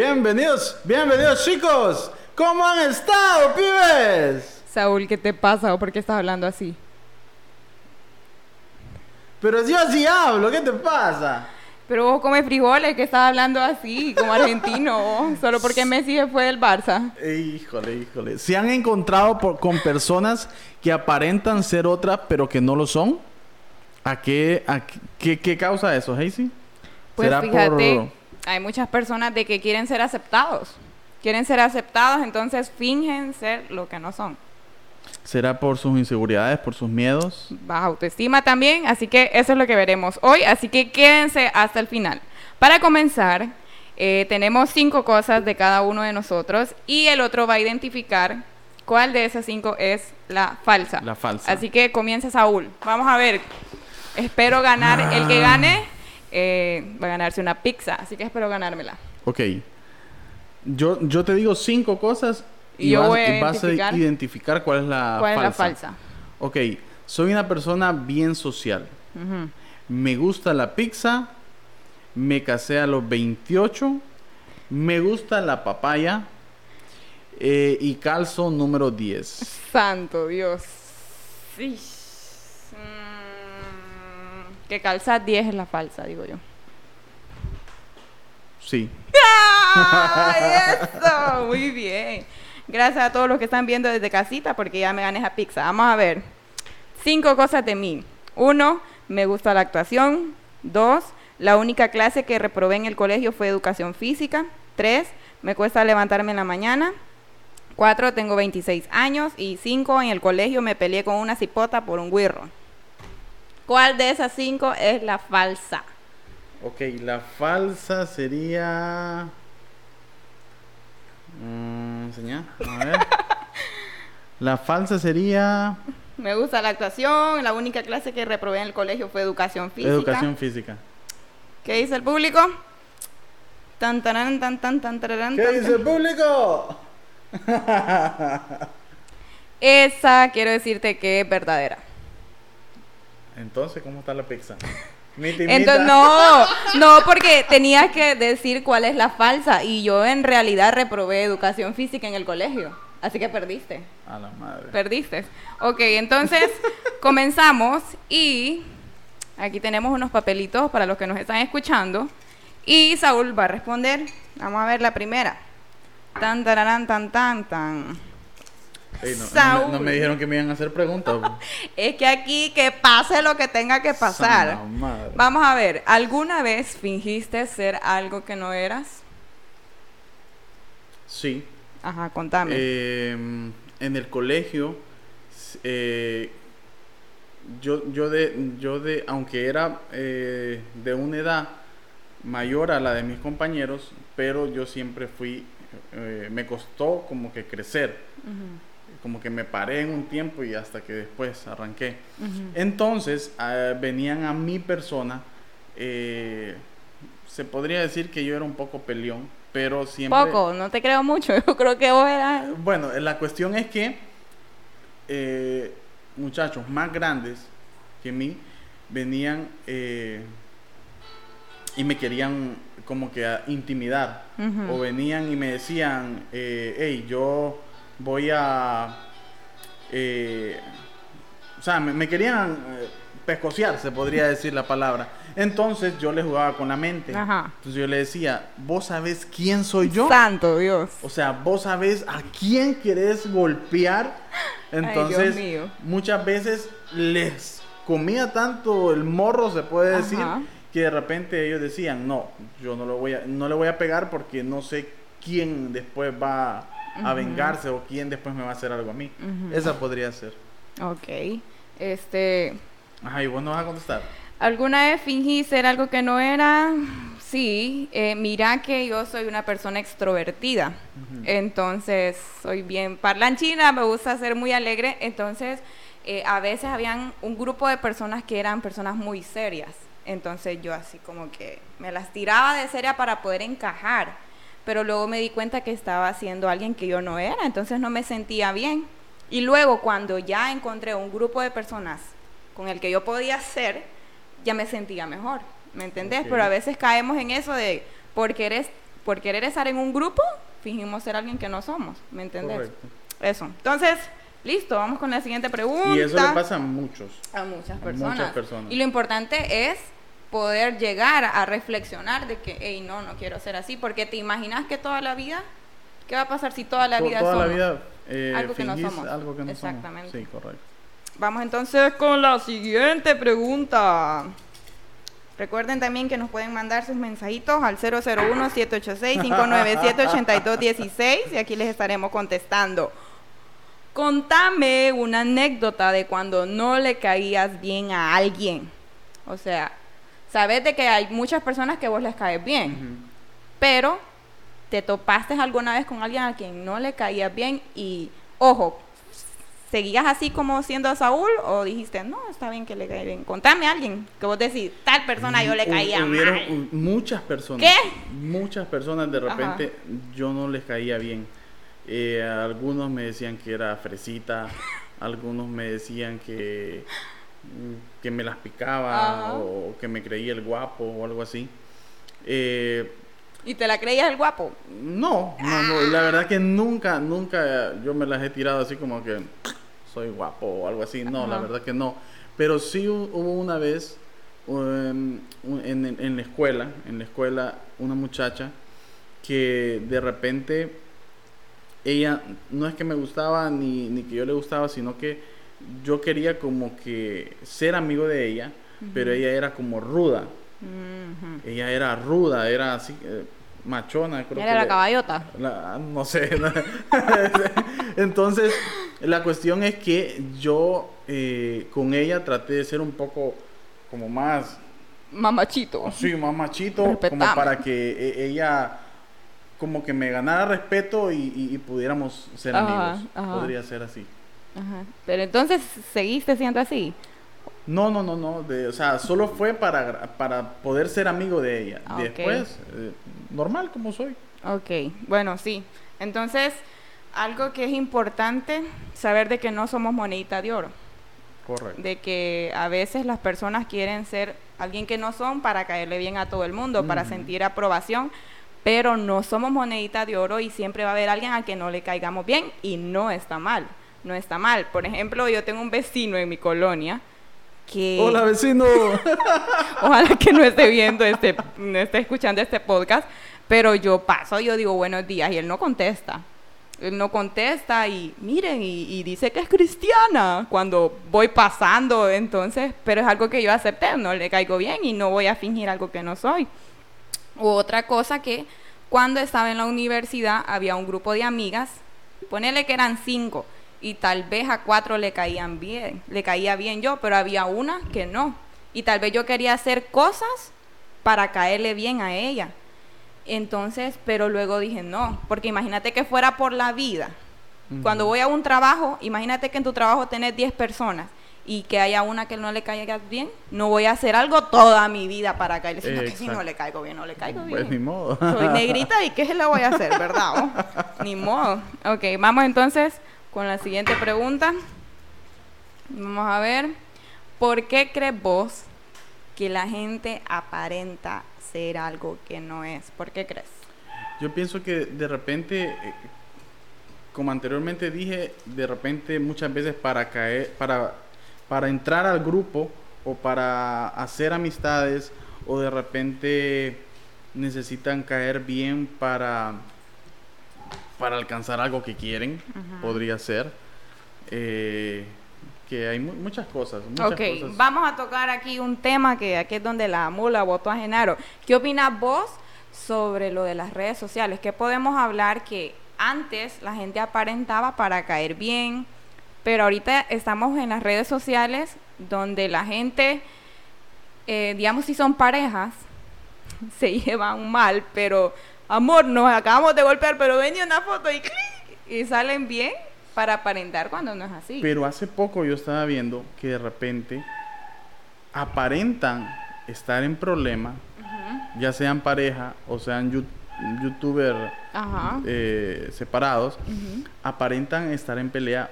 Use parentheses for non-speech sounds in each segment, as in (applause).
Bienvenidos, bienvenidos chicos. ¿Cómo han estado, pibes? Saúl, ¿qué te pasa o por qué estás hablando así? Pero yo así hablo, ¿qué te pasa? Pero vos comes frijoles, que estás hablando así, como argentino, (laughs) solo porque Messi se fue del Barça. Híjole, híjole. ¿Se han encontrado por- con personas que aparentan ser otras, pero que no lo son? ¿A qué, a qué- qué, causa eso, Hazy? Pues ¿Será fíjate, hay muchas personas de que quieren ser aceptados. Quieren ser aceptados, entonces fingen ser lo que no son. ¿Será por sus inseguridades, por sus miedos? Baja autoestima también, así que eso es lo que veremos hoy, así que quédense hasta el final. Para comenzar, eh, tenemos cinco cosas de cada uno de nosotros y el otro va a identificar cuál de esas cinco es la falsa. La falsa. Así que comienza Saúl. Vamos a ver. Espero ganar. El que gane eh, va a ganarse una pizza, así que espero ganármela. Ok. Yo, yo te digo cinco cosas y, yo vas, voy a vas identificar a identificar cuál es la ¿Cuál falsa. es la falsa? Ok, soy una persona bien social. Me gusta la pizza. Me casé a los 28. Me gusta la papaya. eh, y calzo número 10. Santo Dios. Sí. Que calza 10 es la falsa, digo yo. Sí. ¡Ay, eso! (laughs) Muy bien. Gracias a todos los que están viendo desde casita porque ya me gané esa pizza. Vamos a ver. Cinco cosas de mí. Uno, me gusta la actuación. Dos, la única clase que reprobé en el colegio fue educación física. Tres, me cuesta levantarme en la mañana. Cuatro, tengo 26 años. Y cinco, en el colegio me peleé con una cipota por un guirro. ¿Cuál de esas cinco es la falsa? Ok, la falsa sería. Mm, enseñá, a ver. (laughs) la falsa sería. Me gusta la actuación, la única clase que reprobé en el colegio fue educación física. Educación física. ¿Qué dice el público? Tan tan tan tan tan tararán, ¿Qué tan, dice el público? (laughs) Esa quiero decirte que es verdadera. Entonces, ¿cómo está la pizza? (laughs) Entonces, no, no, porque tenías que decir cuál es la falsa y yo en realidad reprobé educación física en el colegio. Así que perdiste, A la madre. perdiste. Ok, entonces (laughs) comenzamos y aquí tenemos unos papelitos para los que nos están escuchando y Saúl va a responder. Vamos a ver la primera. Tan, tararán, tan, tan, tan. No, no me- no, Saúl. me dijeron que me iban a hacer preguntas. (laughs) Es que aquí que pase lo que tenga que pasar. Vamos a ver, ¿alguna vez fingiste ser algo que no eras? Sí. Ajá, contame. Eh, en el colegio, eh, yo, yo, de, yo de, aunque era eh, de una edad mayor a la de mis compañeros, pero yo siempre fui, eh, me costó como que crecer, Ujú, como que me paré en un tiempo y hasta que después arranqué. Entonces ah, venían a mi persona, eh, se podría decir que yo era un poco peleón, pero siempre... Poco, no te creo mucho. (laughs) Yo creo que vos eras. Bueno, la cuestión es que eh, muchachos más grandes que mí venían eh, y me querían como que a intimidar. O venían y me decían, hey, yo voy a... eh, o sea, me, me querían eh, pescociar, se podría decir la palabra. Entonces yo les jugaba con la mente. Ajá. Entonces yo le decía, ¿vos sabés quién soy yo? Santo Dios. O sea, vos sabés a quién querés golpear. Entonces, Dios mío. muchas veces les comía tanto el morro, se puede decir, que de repente ellos decían, no, yo no, lo voy a, no le voy a pegar porque no sé quién después va a vengarse o quién después me va a hacer algo a mí. Esa podría ser. Ok. Este. Ajá, y vos no vas a contestar. ¿Alguna vez fingí ser algo que no era? Sí, eh, mira que yo soy una persona extrovertida, entonces soy bien parlanchina, me gusta ser muy alegre, entonces eh, a veces habían un grupo de personas que eran personas muy serias, entonces yo así como que me las tiraba de seria para poder encajar, pero luego me di cuenta que estaba siendo alguien que yo no era, entonces no me sentía bien. Y luego cuando ya encontré un grupo de personas con el que yo podía ser, ya me sentía mejor, ¿me entendés? Pero a veces caemos en eso de, porque eres por querer estar en un grupo, fingimos ser alguien que no somos, ¿me entendés? Correcto. Eso. Entonces, listo, vamos con la siguiente pregunta. Y eso le pasa a muchos. a muchas a personas. muchas personas. Y lo importante es poder llegar a reflexionar de que, hey, no, no quiero ser así, porque te imaginas que toda la vida, ¿qué va a pasar si toda la To- vida Toda la somos? vida eh, Algo que no somos. algo que no Exactamente. somos. Sí, correcto. Vamos entonces con la siguiente pregunta. Recuerden también que nos pueden mandar sus mensajitos al 001-786-597-8216 y aquí les estaremos contestando. Contame una anécdota de cuando no le caías bien a alguien. O sea, sabes de que hay muchas personas que vos les caes bien, pero te topaste alguna vez con alguien a quien no le caías bien y, ojo, ¿seguías así como siendo Saúl o dijiste, no, está bien que le caiga bien? Contame a alguien que vos decís, tal persona yo le caía hubieron mal. muchas personas. ¿Qué? Muchas personas de Ajá. repente yo no les caía bien. Eh, algunos me decían que era fresita, (laughs) algunos me decían que, que me las picaba Ajá. o que me creía el guapo o algo así. Eh, ¿Y te la creías el guapo? no, no, no, la verdad que nunca, nunca yo me las he tirado así como que soy guapo o algo así. No, la verdad que no. Pero sí hu- hubo una vez um, en, en- en la escuela, en la escuela, una muchacha que de repente ella no es que me gustaba ni, ni que yo le gustaba, sino que yo quería como que ser amigo de ella, pero ella era como ruda. Ella era ruda, era así, eh, machona, creo Era que la le- caballota. la- no sé. (laughs) (laughs) Entonces, la cuestión es que yo eh, con ella traté de ser un poco como más, Mamachito. sí, más machito, como Respetame. para que e- ella como que me ganara respeto y, y- y pudiéramos ser Ajá, amigos. ajá. Podría ser así. Ajá. Pero entonces, ¿seguiste siendo así? No, no, no, no. de- o sea, solo fue para, para poder ser amigo de ella. Ah. Después, eh, normal como soy. Ok, bueno, sí. Entonces, algo que es importante, saber de que no somos monedita de oro. Correcto. de que a veces las personas quieren ser alguien que no son para caerle bien a todo el mundo, para sentir aprobación, pero no somos monedita de oro y siempre va a haber alguien al que no le caigamos bien y no está mal, no está mal. Por ejemplo, yo tengo un vecino en mi colonia que Hola, vecino. (laughs) ojalá que no esté viendo este, no esté escuchando este podcast, pero yo paso, yo digo buenos días y él no contesta. Él no contesta y miren, y, y dice que es cristiana cuando voy pasando, entonces, pero es algo que yo acepté, no le caigo bien y no voy a fingir algo que no soy. U otra cosa que cuando estaba en la universidad había un grupo de amigas, ponele que eran cinco, y tal vez a cuatro le caían bien, le caía bien yo, pero había una que no. Y tal vez yo quería hacer cosas para caerle bien a ella. Entonces, pero luego dije no, porque imagínate que fuera por la vida. Cuando voy a un trabajo, imagínate que en tu trabajo tenés 10 personas y que haya una que no le caiga bien, no voy a hacer algo toda mi vida para caerle, sino que si no le caigo bien, no le caigo bien. Pues ni modo. Soy negrita y ¿qué se le voy a hacer, verdad? oh? (laughs) Ni modo. Ok, vamos entonces con la siguiente pregunta. Vamos a ver. ¿Por qué crees vos que la gente aparenta ser algo que no es? ¿Por qué crees? Yo pienso que de repente, eh, como anteriormente dije, de repente muchas veces para caer, para, para entrar al grupo o para hacer amistades o de repente necesitan caer bien para, para alcanzar algo que quieren, podría ser. Eh, que hay mu- muchas cosas. Muchas ok, cosas. vamos a tocar aquí un tema que aquí es donde la mula votó a Genaro. ¿Qué opinas vos sobre lo de las redes sociales? ¿Qué podemos hablar que antes la gente aparentaba para caer bien, pero ahorita estamos en las redes sociales donde la gente, eh, digamos si son parejas, (laughs) se llevan mal, pero amor, nos acabamos de golpear, pero ven y una foto y, ¡clic! y salen bien para aparentar cuando no es así. Pero hace poco yo estaba viendo que de repente aparentan estar en problema, ya sean pareja o sean yu- youtuber Ajá. eh, separados, aparentan estar en pelea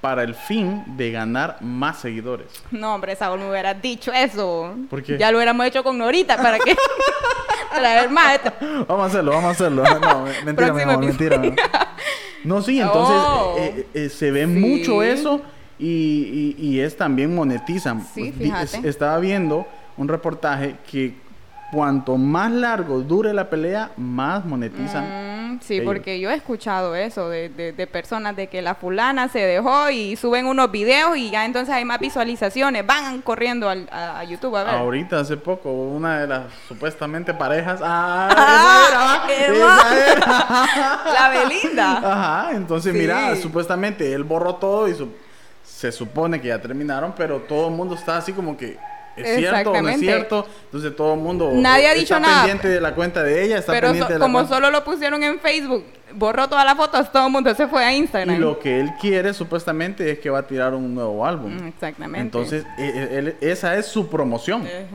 para el fin de ganar más seguidores. No, hombre, Saúl me hubieras dicho eso. ¿Por qué? Ya lo hubiéramos hecho con Norita, ¿para qué? (laughs) traer más. vamos a hacerlo, vamos a hacerlo. No, (laughs) mentira, mi amor, mentira. No, sí, entonces Oh. eh, eh, se ve Sí. mucho eso y, y, y es también monetizan. Sí, fíjate. es- estaba viendo un reportaje que cuanto más largo dure la pelea, más monetizan. Mm, sí, ellos. porque yo he escuchado eso de, de, de personas de que la fulana se dejó y suben unos videos y ya entonces hay más visualizaciones. Van corriendo al- a, a YouTube a ver. Ahorita, hace poco, una de las supuestamente parejas. ¡Ah! (laughs) Ah, esa era, (laughs) esa era. (laughs) La Belinda. Ajá, entonces Sí. mira, supuestamente él borró todo y su- se supone que ya terminaron, pero todo el mundo está así como que es cierto o no es cierto. Entonces todo el mundo Nadie ha está dicho nada. pendiente de la cuenta de ella, está Pero so- pendiente de la como cuenta- solo lo pusieron en Facebook, borró todas las fotos, todo el mundo se fue a y Instagram. lo que él quiere supuestamente es que va a tirar un nuevo álbum. Mm, Exactamente. Entonces, e- e- él- esa es su promoción. Eh.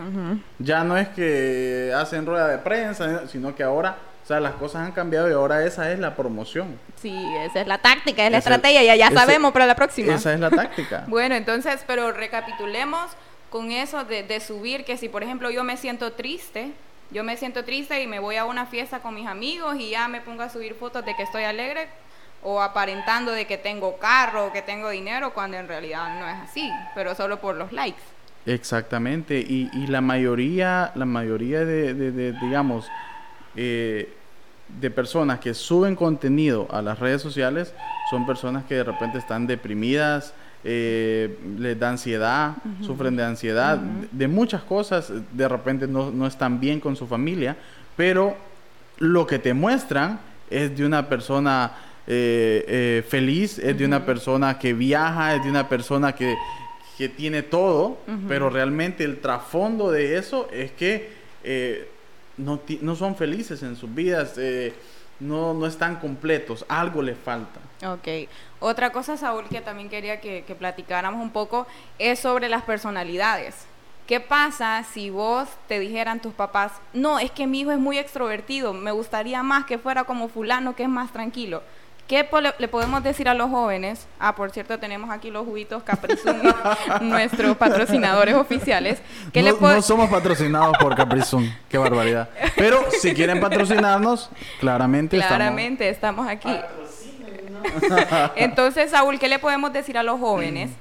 Ya no es que hacen rueda de prensa, sino que ahora, o sea, las cosas han cambiado y ahora esa es la promoción. Sí, esa es la táctica, es la estrategia, ya, ya sabemos para la próxima. Esa es la táctica. (laughs) Bueno, entonces, pero recapitulemos con eso de, de subir, que si por ejemplo yo me siento triste, yo me siento triste y me voy a una fiesta con mis amigos y ya me pongo a subir fotos de que estoy alegre o aparentando de que tengo carro o que tengo dinero cuando en realidad no es así, pero solo por los likes. Exactamente, y, la mayoría, la mayoría de, de- de, digamos, eh, de personas que suben contenido a las redes sociales son personas que de repente están deprimidas, eh, les da ansiedad, sufren de ansiedad, de, de muchas cosas, de repente no, no están bien con su familia, pero lo que te muestran es de una persona eh, eh, feliz, es de una persona que viaja, es de una persona que, que tiene todo, pero realmente el trasfondo de eso es que eh, no, no son felices en sus vidas, eh, no, no están completos, algo les falta. Ok. Otra cosa, Saúl, que también quería que, que platicáramos un poco es sobre las personalidades. ¿Qué pasa si vos te dijeran tus papás, no, es que mi hijo es muy extrovertido, me gustaría más que fuera como fulano, que es más tranquilo? ¿Qué le, podemos decir a los jóvenes? Ah, por cierto, tenemos aquí los juguitos Caprizum, (laughs) nuestros patrocinadores oficiales. ¿Qué le no, somos patrocinados por Caprizum, qué barbaridad. Pero si quieren patrocinarnos, claramente, Claramente estamos aquí. Entonces, Saúl, ¿qué le podemos decir a los jóvenes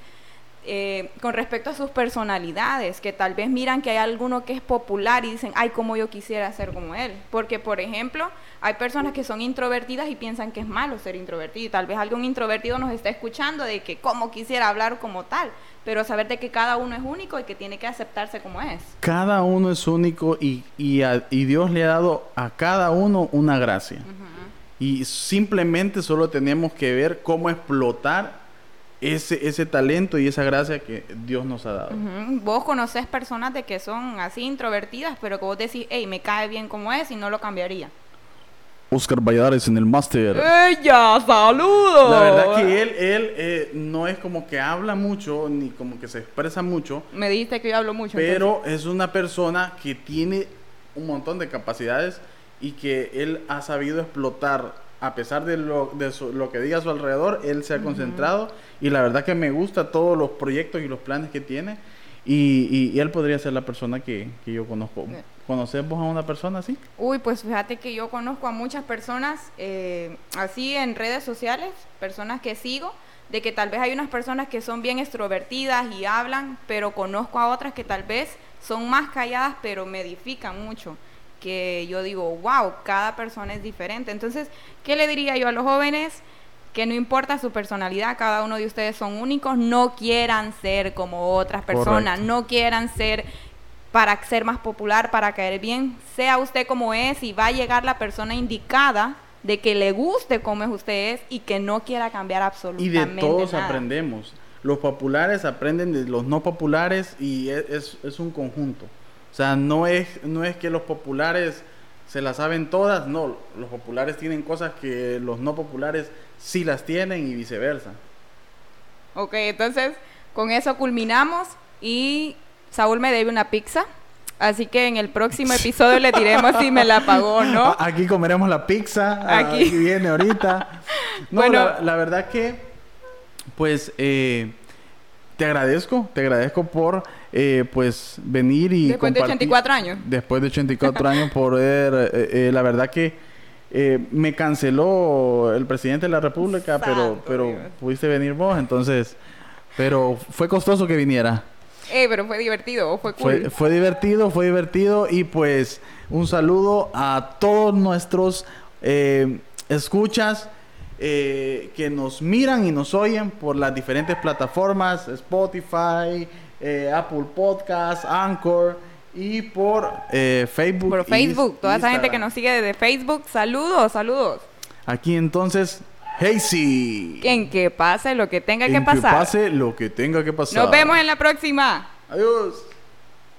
eh, con respecto a sus personalidades? Que tal vez miran que hay alguno que es popular y dicen, ay, como yo quisiera ser como él. Porque, por ejemplo, hay personas que son introvertidas y piensan que es malo ser introvertido. Y tal vez algún introvertido nos está escuchando de que como quisiera hablar como tal. Pero saber de que cada uno es único y que tiene que aceptarse como es. Cada uno es único y, y, a- y Dios le ha dado a cada uno una gracia. Y simplemente solo tenemos que ver cómo explotar ese, ese talento y esa gracia que Dios nos ha dado. Vos conocés personas de que son así introvertidas, pero que vos decís, hey, me cae bien como es y no lo cambiaría. Oscar Valladares en el máster. ¡Ella! ¡Saludos! La verdad que él, él eh, no es como que habla mucho ni como que se expresa mucho, Me dijiste que yo hablo mucho. pero es una persona que tiene un montón de capacidades y que él ha sabido explotar a pesar de lo, de su- lo que diga a su alrededor, él se ha concentrado y la verdad que me gusta todos los proyectos y los planes que tiene y, y- y él podría ser la persona que, que yo conozco. ¿Conoces vos a una persona así? Uy, pues fíjate que yo conozco a muchas personas eh, así en redes sociales, personas que sigo, de que tal vez hay unas personas que son bien extrovertidas y hablan, pero conozco a otras que tal vez son más calladas, pero me edifican mucho. Que yo digo, wow, cada persona es diferente. Entonces, ¿qué le diría yo a los jóvenes? Que no importa su personalidad, cada uno de ustedes son únicos, no quieran ser como otras personas, Correcto. no quieran ser para ser más popular, para caer bien, sea usted como es y va a llegar la persona indicada de que le guste como es usted es y que no quiera cambiar Y absolutamente de todos nada. aprendemos. Los populares aprenden de los no populares y es, es- es un conjunto. O sea, no es, no es que los populares se las saben todas, no. Los populares tienen cosas que los no populares sí las tienen y viceversa. Ok, entonces con eso culminamos y Saúl me debe una pizza. Así que en el próximo (laughs) episodio le diremos si me la pagó o no. Aquí comeremos la pizza. Aquí. Aquí, viene ahorita. (laughs) No, Bueno. la, la verdad que, pues, eh, te agradezco, te agradezco por eh, pues venir y... Después de 84 años. Después de 84 (laughs) años poder... Eh, eh, la verdad que eh, me canceló el presidente de la República, pero, Santo pero Dios. pudiste venir vos, entonces... Pero fue costoso que viniera. Eh, pero fue divertido, fue cool. Fue, fue divertido, fue divertido y pues un saludo a todos nuestros eh, escuchas eh, que nos miran y nos oyen por las diferentes plataformas, Spotify, eh, Apple Podcast, Anchor y por eh, Facebook. Por y Facebook, toda esa gente que nos sigue desde Facebook, saludos, saludos. Aquí entonces, Hazy. En que pase lo que tenga que En pasar. pase lo que tenga que pasar. Nos vemos en la próxima. Adiós.